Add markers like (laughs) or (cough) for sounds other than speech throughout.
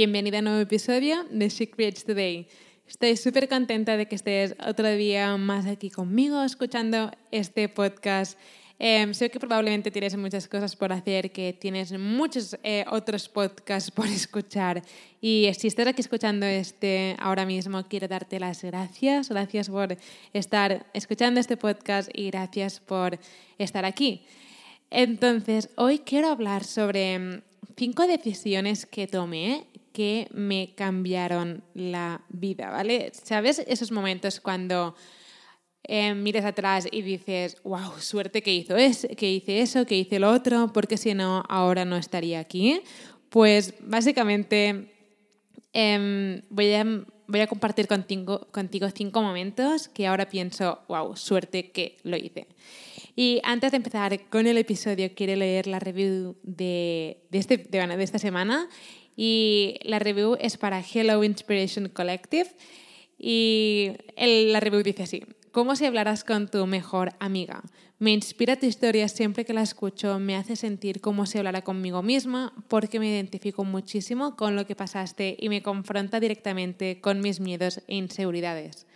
Bienvenida a un nuevo episodio de She Creates Today. Estoy súper contenta de que estés otro día más aquí conmigo escuchando este podcast. Eh, sé que probablemente tienes muchas cosas por hacer, que tienes muchos eh, otros podcasts por escuchar. Y si estás aquí escuchando este ahora mismo, quiero darte las gracias. Gracias por estar escuchando este podcast y gracias por estar aquí. Entonces, hoy quiero hablar sobre mm, cinco decisiones que tomé que me cambiaron la vida, ¿vale? ¿Sabes esos momentos cuando eh, mires atrás y dices, wow, suerte que, hizo es, que hice eso, que hice lo otro, porque si no, ahora no estaría aquí? Pues básicamente em, voy, a, compartir contigo, cinco momentos que ahora pienso, wow, suerte que lo hice. Y antes de empezar con el episodio, quiero leer la review de, este, de esta semana y la review es para Hello Inspiration Collective y el, la review dice así, ¿cómo si hablarás con tu mejor amiga? Me inspira tu historia siempre que la escucho, me hace sentir como si hablara conmigo misma porque me identifico muchísimo con lo que pasaste y me confronta directamente con mis miedos e inseguridades.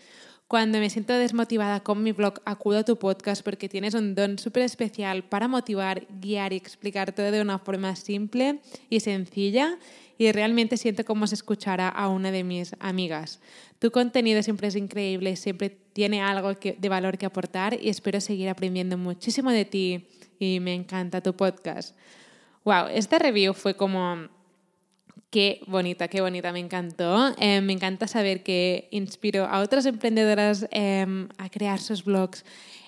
Cuando me siento desmotivada con mi blog, acudo a tu podcast porque tienes un don súper especial para motivar, guiar y explicar todo de una forma simple y sencilla y realmente siento como se escuchara a una de mis amigas. Tu contenido siempre es increíble, siempre tiene algo que, de valor que aportar y espero seguir aprendiendo muchísimo de ti y me encanta tu podcast. Wow, esta review fue como Qué bonita, qué bonita, me encantó. Eh, me encanta saber que inspiro a otras emprendedoras eh, a crear sus blogs.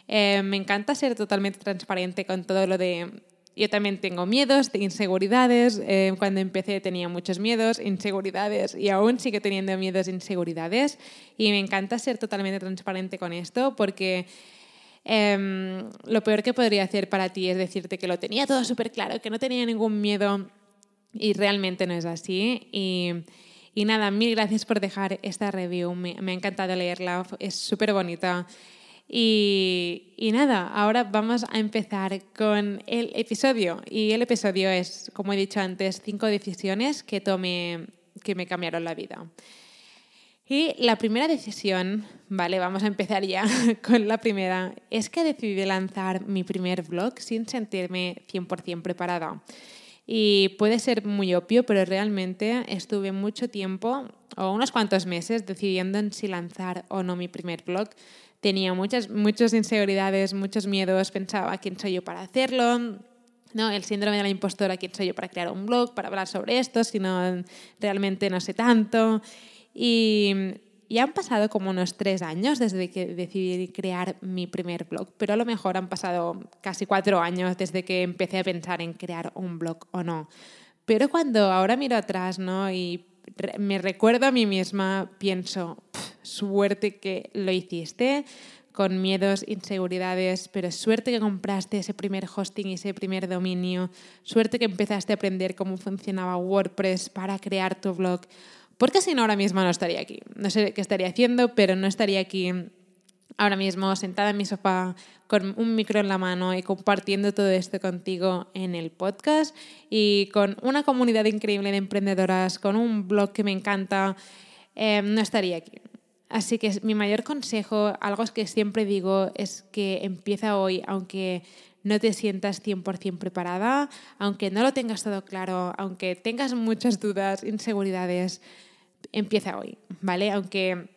Eh, me encanta ser totalmente transparente con todo lo de... Yo también tengo miedos, inseguridades. Eh, cuando empecé tenía muchos miedos, inseguridades y aún sigo teniendo miedos, inseguridades. Y me encanta ser totalmente transparente con esto porque... Um, lo peor que podría hacer para ti es decirte que lo tenía todo súper claro, que no tenía ningún miedo y realmente no es así. Y, y nada, mil gracias por dejar esta review. Me, me ha encantado leerla, es súper bonita. Y, nada, ahora vamos a empezar con el episodio. Y el episodio es, como he dicho antes, cinco decisiones que tomé que me cambiaron la vida. Y la primera decisión, vale, vamos a empezar ya (laughs) con la primera, es que decidí lanzar mi primer blog sin sentirme 100% preparada. Y puede ser muy obvio, pero realmente estuve mucho tiempo, o unos cuantos meses, decidiendo en si lanzar o no mi primer blog. Tenía muchas, muchas inseguridades, muchos miedos, pensaba quién soy yo para hacerlo, ¿no? el síndrome de la impostora, quién soy yo para crear un blog, para hablar sobre esto, si no realmente no sé tanto. Y ya han pasado como unos tres años desde que decidí crear mi primer blog, pero a lo mejor han pasado casi cuatro años desde que empecé a pensar en crear un blog o no. Pero cuando ahora miro atrás ¿no? y me recuerdo a mí misma, pienso, suerte que lo hiciste, con miedos, inseguridades, pero suerte que compraste ese primer hosting y ese primer dominio, suerte que empezaste a aprender cómo funcionaba WordPress para crear tu blog, porque si no, ahora mismo no estaría aquí. No sé qué estaría haciendo, pero no estaría aquí ahora mismo sentada en mi sofá con un micro en la mano y compartiendo todo esto contigo en el podcast y con una comunidad increíble de emprendedoras, con un blog que me encanta, eh, no estaría aquí. Así que mi mayor consejo, algo que siempre digo, es que empieza hoy, aunque no te sientas 100% preparada, aunque no lo tengas todo claro, aunque tengas muchas dudas, inseguridades, empieza hoy, ¿vale? Aunque,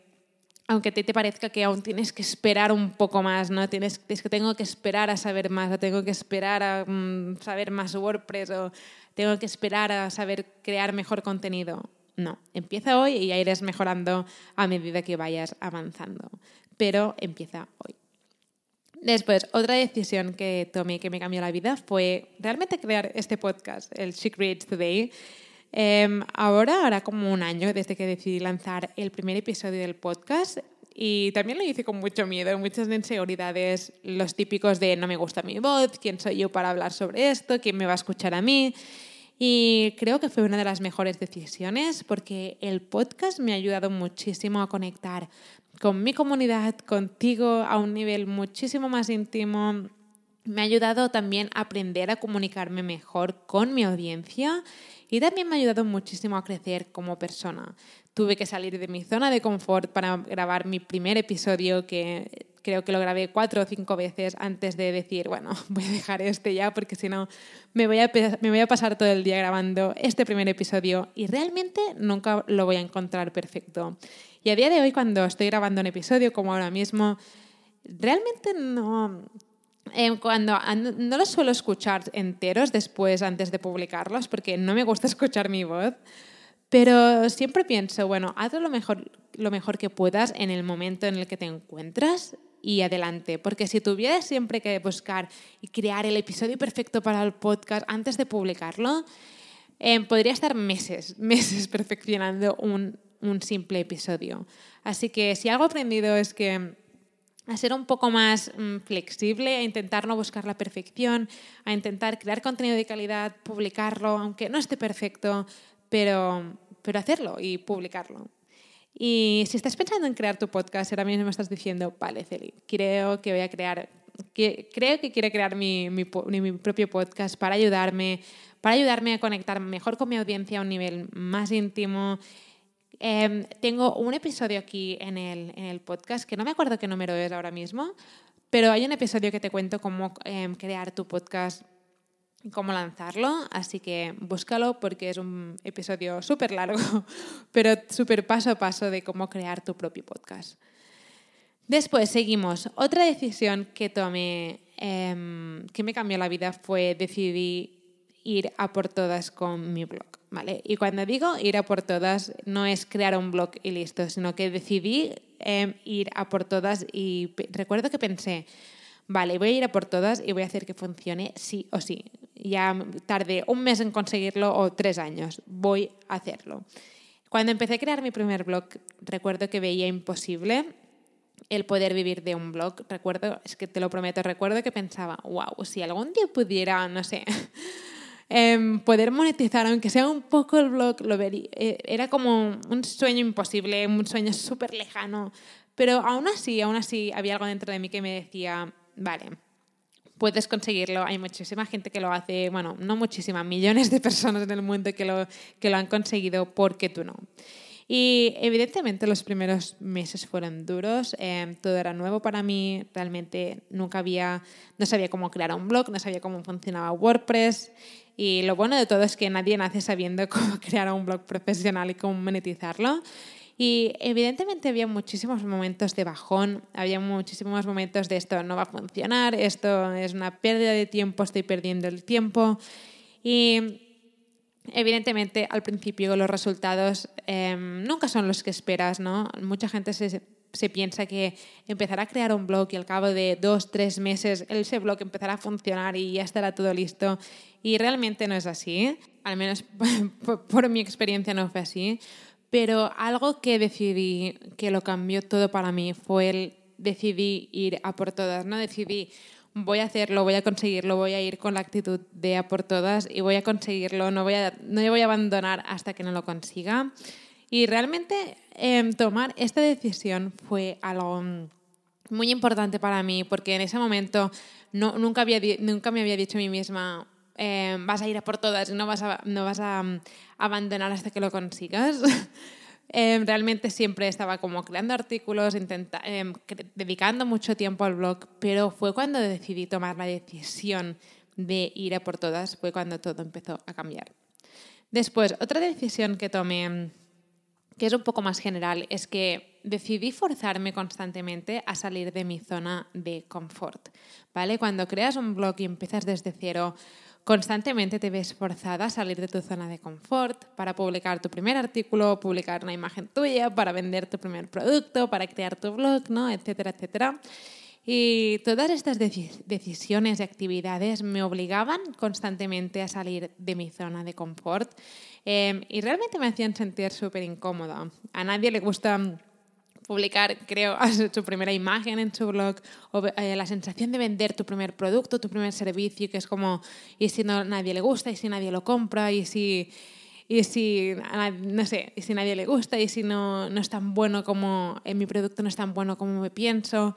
aunque te, parezca que aún tienes que esperar un poco más, ¿no? Tienes, es que tengo que esperar a saber más, o tengo que esperar a um, saber más WordPress, o tengo que esperar a saber crear mejor contenido. No, empieza hoy y ya irás mejorando a medida que vayas avanzando, pero empieza hoy. Después, otra decisión que tomé que me cambió la vida fue realmente crear este podcast, el She Creates Today. Em, ahora hará como un año desde que decidí lanzar el primer episodio del podcast y también lo hice con mucho miedo, muchas inseguridades, los típicos de no me gusta mi voz, quién soy yo para hablar sobre esto, quién me va a escuchar a mí. Y creo que fue una de las mejores decisiones porque el podcast me ha ayudado muchísimo a conectar con mi comunidad, contigo, a un nivel muchísimo más íntimo. Me ha ayudado también a aprender a comunicarme mejor con mi audiencia y también me ha ayudado muchísimo a crecer como persona. Tuve que salir de mi zona de confort para grabar mi primer episodio que creo que lo grabé cuatro o cinco veces antes de decir, bueno, (laughs) voy a dejar este ya porque si no me voy, a, me voy a pasar todo el día grabando este primer episodio y realmente nunca lo voy a encontrar perfecto. Y a día de hoy cuando estoy grabando un episodio como ahora mismo, realmente no... Eh, cuando no los suelo escuchar enteros después antes de publicarlos porque no me gusta (laughs) escuchar mi voz, pero siempre pienso, bueno, haz lo mejor, lo mejor que puedas en el momento en el que te encuentras y adelante. Porque si tuvieras siempre que buscar y crear el episodio perfecto para el podcast antes de publicarlo, eh, podría estar meses, (laughs) meses perfeccionando un, un simple episodio. Así que si algo aprendido es que a ser un poco más mm, flexible, a intentar no buscar la perfección, a intentar crear contenido de calidad, publicarlo, aunque no esté perfecto, pero, pero hacerlo y publicarlo. Y si estás pensando en crear tu podcast, ahora mismo estás diciendo, vale, Celi, creo que voy a crear, que, creo que quiero crear mi, mi, mi, propio podcast para ayudarme, para ayudarme a conectar mejor con mi audiencia a un nivel más íntimo. Eh, tengo un episodio aquí en el, podcast, que no me acuerdo qué número es ahora mismo, pero hay un episodio que te cuento cómo eh, crear tu podcast cómo lanzarlo, así que búscalo porque es un episodio súper largo, (laughs) pero súper paso a paso de cómo crear tu propio podcast. Después seguimos. Otra decisión que tomé em, que me cambió la vida fue decidir ir a por todas con mi blog. ¿vale? Y cuando digo ir a por todas, no es crear un blog y listo, sino que decidí em, ir a por todas y recuerdo que pensé, vale, voy a ir a por todas y voy a hacer que funcione sí o sí. Ya tardé un mes en conseguirlo o tres años, voy a hacerlo. Cuando empecé a crear mi primer blog, recuerdo que veía imposible el poder vivir de un blog. Recuerdo, es que te lo prometo, recuerdo que pensaba, wow, si algún día pudiera, no sé, (laughs) em, poder monetizar, aunque sea un poco el blog, lo vería. Eh, era como un sueño imposible, un sueño súper lejano. Pero aún así, aún así, había algo dentro de mí que me decía, vale, puedes conseguirlo. Hay muchísima gente que lo hace, bueno, no muchísimas, millones de personas en el mundo que lo, que lo han conseguido, porque tú no? Y evidentemente los primeros meses fueron duros, eh, todo era nuevo para mí, realmente nunca había, no sabía cómo crear un blog, no sabía cómo funcionaba WordPress y lo bueno de todo es que nadie nace sabiendo (laughs) cómo crear un blog profesional y cómo monetizarlo. Y evidentemente había muchísimos momentos de bajón, había muchísimos momentos de esto no va a funcionar, esto es una pérdida de tiempo, estoy perdiendo el tiempo. Y evidentemente al principio los resultados em, nunca son los que esperas, ¿no? Mucha gente se, se piensa que empezará a crear un blog y al cabo de dos, tres meses ese blog empezará a funcionar y ya estará todo listo. Y realmente no es así, al menos (laughs) por mi experiencia no fue así. Pero algo que decidí, que lo cambió todo para mí, fue el decidí ir a por todas, ¿no? Decidí, voy a hacerlo, voy a conseguirlo, voy a ir con la actitud de a por todas y voy a conseguirlo, no voy a, no voy a abandonar hasta que no lo consiga. Y realmente em, tomar esta decisión fue algo muy importante para mí porque en ese momento no, nunca, había, nunca me había dicho a mí misma, Em, vas a ir a por todas no vas a, no vas a mm, abandonar hasta que lo consigas. (laughs) Em, realmente siempre estaba como creando artículos, intenta, em, dedicando mucho tiempo al blog, pero fue cuando decidí tomar la decisión de ir a por todas, fue cuando todo empezó a cambiar. Después, otra decisión que tomé, que es un poco más general, es que decidí forzarme constantemente a salir de mi zona de confort. ¿vale? Cuando creas un blog y empiezas desde cero, constantemente te ves forzada a salir de tu zona de confort para publicar tu primer artículo, publicar una imagen tuya, para vender tu primer producto, para crear tu blog, ¿no? etcétera, etcétera. Y todas estas decisiones y actividades me obligaban constantemente a salir de mi zona de confort em, y realmente me hacían sentir súper incómoda. A nadie le gusta publicar, creo, (laughs) su primera imagen en su blog, o eh, la sensación de vender tu primer producto, tu primer servicio, que es como, ¿y si no nadie le gusta? ¿Y si nadie lo compra? ¿Y si y si, no sé, y si nadie le gusta y si no, no es tan bueno como, en mi producto no es tan bueno como me pienso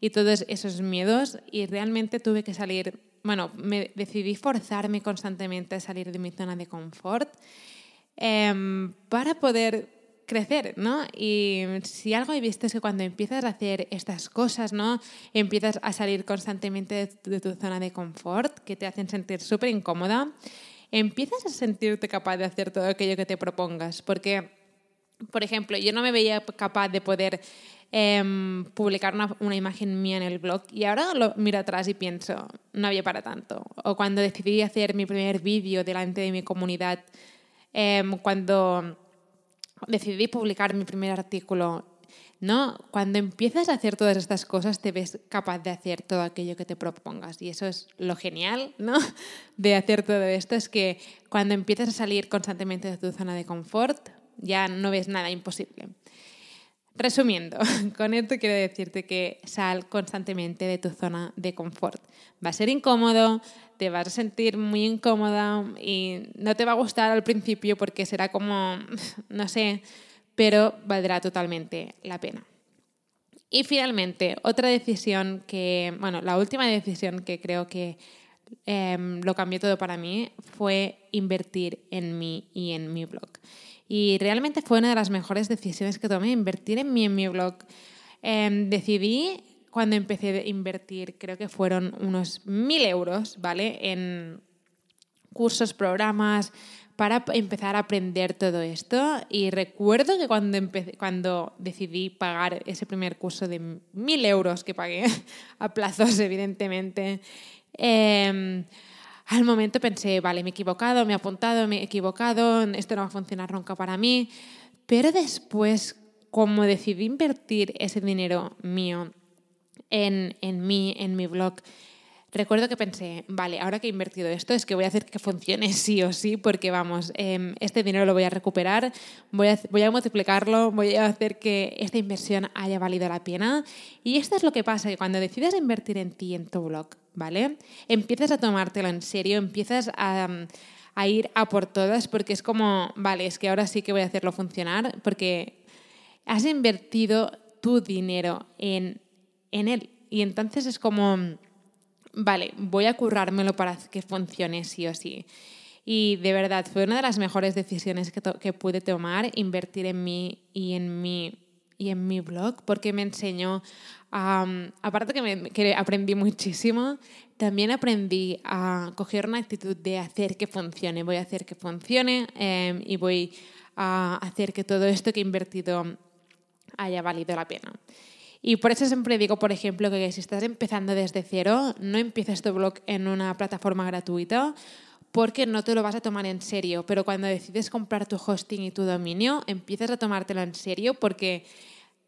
y todos esos miedos y realmente tuve que salir, bueno, me decidí forzarme constantemente a salir de mi zona de confort em, para poder crecer, ¿no? Y si algo he visto es que cuando empiezas a hacer estas cosas, ¿no? Empiezas a salir constantemente de tu, de tu zona de confort, que te hacen sentir súper incómoda, empiezas a sentirte capaz de hacer todo aquello que te propongas. Porque, por ejemplo, yo no me veía capaz de poder em, publicar una, imagen mía en el blog y ahora lo miro atrás y pienso, no había para tanto. O cuando decidí hacer mi primer vídeo delante de mi comunidad, em, cuando decidí publicar mi primer artículo ¿no? Cuando empiezas a hacer todas estas cosas te ves capaz de hacer todo aquello que te propongas y eso es lo genial, ¿no? De hacer todo esto es que cuando empiezas a salir constantemente de tu zona de confort ya no ves nada imposible. Resumiendo, (laughs) con esto quiero decirte que sal constantemente de tu zona de confort. Va a ser incómodo, te vas a sentir muy incómoda y no te va a gustar al principio porque será como, (laughs) no sé, pero valdrá totalmente la pena. Y finalmente, otra decisión que, bueno, la última decisión que creo que em, lo cambió todo para mí fue invertir en mí y en mi blog. Y realmente fue una de las mejores decisiones que tomé, invertir en mí y en mi blog. Em, decidí cuando empecé a invertir, creo que fueron unos mil euros, ¿vale? En cursos, programas, para empezar a aprender todo esto. Y recuerdo que cuando, cuando decidí pagar ese primer curso de mil euros que pagué, (laughs) a plazos evidentemente, em, al momento pensé, vale, me he equivocado, me he apuntado, me he equivocado, esto no va a funcionar nunca para mí. Pero después, como decidí invertir ese dinero mío en, en mí, en mi blog, recuerdo que pensé, vale, ahora que he invertido esto es que voy a hacer que funcione (laughs) sí o sí, porque vamos, em, este dinero lo voy a recuperar, voy a, multiplicarlo, voy a hacer que esta inversión haya valido la pena. Y esto es lo que pasa, que cuando decides invertir en ti, en tu blog, ¿vale? Empiezas a tomártelo en serio, empiezas a, a ir a por todas, porque es como, vale, es que ahora sí que voy a hacerlo funcionar, porque has invertido tu dinero en, en él. Y entonces es como vale, voy a currármelo para que funcione sí o sí. Y de verdad, fue una de las mejores decisiones que, que pude tomar, invertir en mí y en mi, y en mi blog, porque me enseñó, aparte que, me, que aprendí muchísimo, también aprendí a coger una actitud de hacer que funcione. Voy a hacer que funcione em, y voy a hacer que todo esto que he invertido haya valido la pena. Y por eso siempre digo, por ejemplo, que si estás empezando desde cero, no empieces tu blog en una plataforma gratuita porque no te lo vas a tomar en serio. Pero cuando decides comprar tu hosting y tu dominio, empiezas a tomártelo en serio porque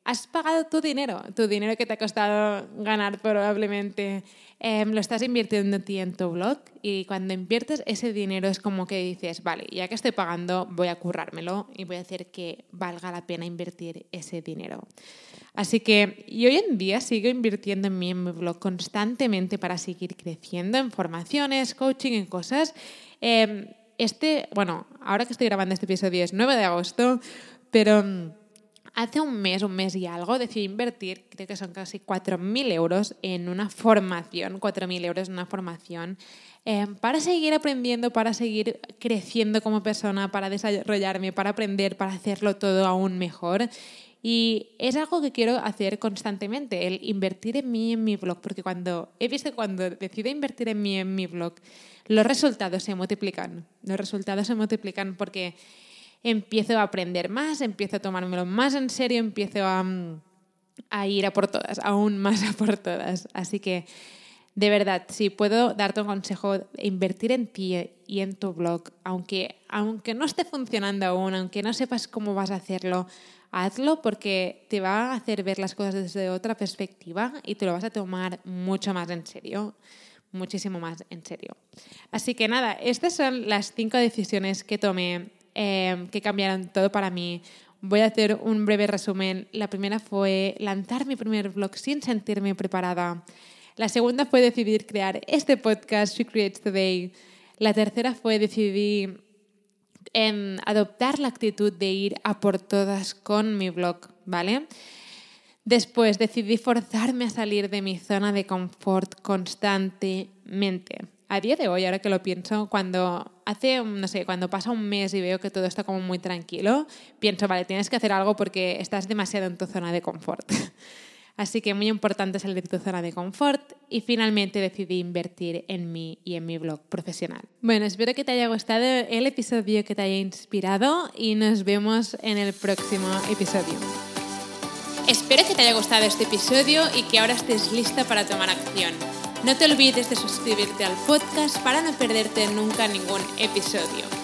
has pagado tu dinero, tu dinero que te ha costado ganar probablemente, em, lo estás invirtiendo ti en tu blog y cuando inviertes ese dinero es como que dices, vale, ya que estoy pagando, voy a currármelo y voy a hacer que valga la pena invertir ese dinero. Así que y hoy en día sigo invirtiendo en mí, en mi blog, constantemente para seguir creciendo en formaciones, coaching, en cosas. Em, este, bueno, ahora que estoy grabando este episodio es 9 de agosto, pero mm, hace un mes, un mes y algo, decidí invertir, creo que son casi 4.000 euros en una formación, 4.000 euros en una formación, em, para seguir aprendiendo, para seguir creciendo como persona, para desarrollarme, para aprender, para hacerlo todo aún mejor. Y es algo que quiero hacer constantemente, el invertir en mí en mi blog, porque cuando he visto que cuando decido invertir en mí en mi blog, los resultados se multiplican. Los resultados se multiplican porque empiezo a aprender más, empiezo a tomármelo más en serio, empiezo a, a ir a por todas, aún más a por todas. Así que, de verdad, si puedo darte un consejo, invertir en ti y en tu blog, aunque, aunque no esté funcionando aún, aunque no sepas cómo vas a hacerlo, hazlo porque te va a hacer ver las cosas desde otra perspectiva y te lo vas a tomar mucho más en serio, muchísimo más en serio. Así que nada, estas son las cinco decisiones que tomé eh, que cambiaron todo para mí. Voy a hacer un breve resumen. La primera fue lanzar mi primer blog sin sentirme preparada. La segunda fue decidir crear este podcast, She Creates Today. La tercera fue decidir en adoptar la actitud de ir a por todas con mi blog, ¿vale? Después decidí forzarme a salir de mi zona de confort constantemente. A día de hoy, ahora que lo pienso, cuando hace, no sé, cuando pasa un mes y veo que todo está como muy tranquilo, pienso, vale, tienes que hacer algo porque estás demasiado en tu zona de confort. (laughs) Así que muy importante salir de tu zona de confort y finalmente decidí invertir en mí y en mi blog profesional. Bueno, espero que te haya gustado el episodio, que te haya inspirado y nos vemos en el próximo episodio. Espero que te haya gustado este episodio y que ahora estés lista para tomar acción. No te olvides de suscribirte al podcast para no perderte nunca ningún episodio.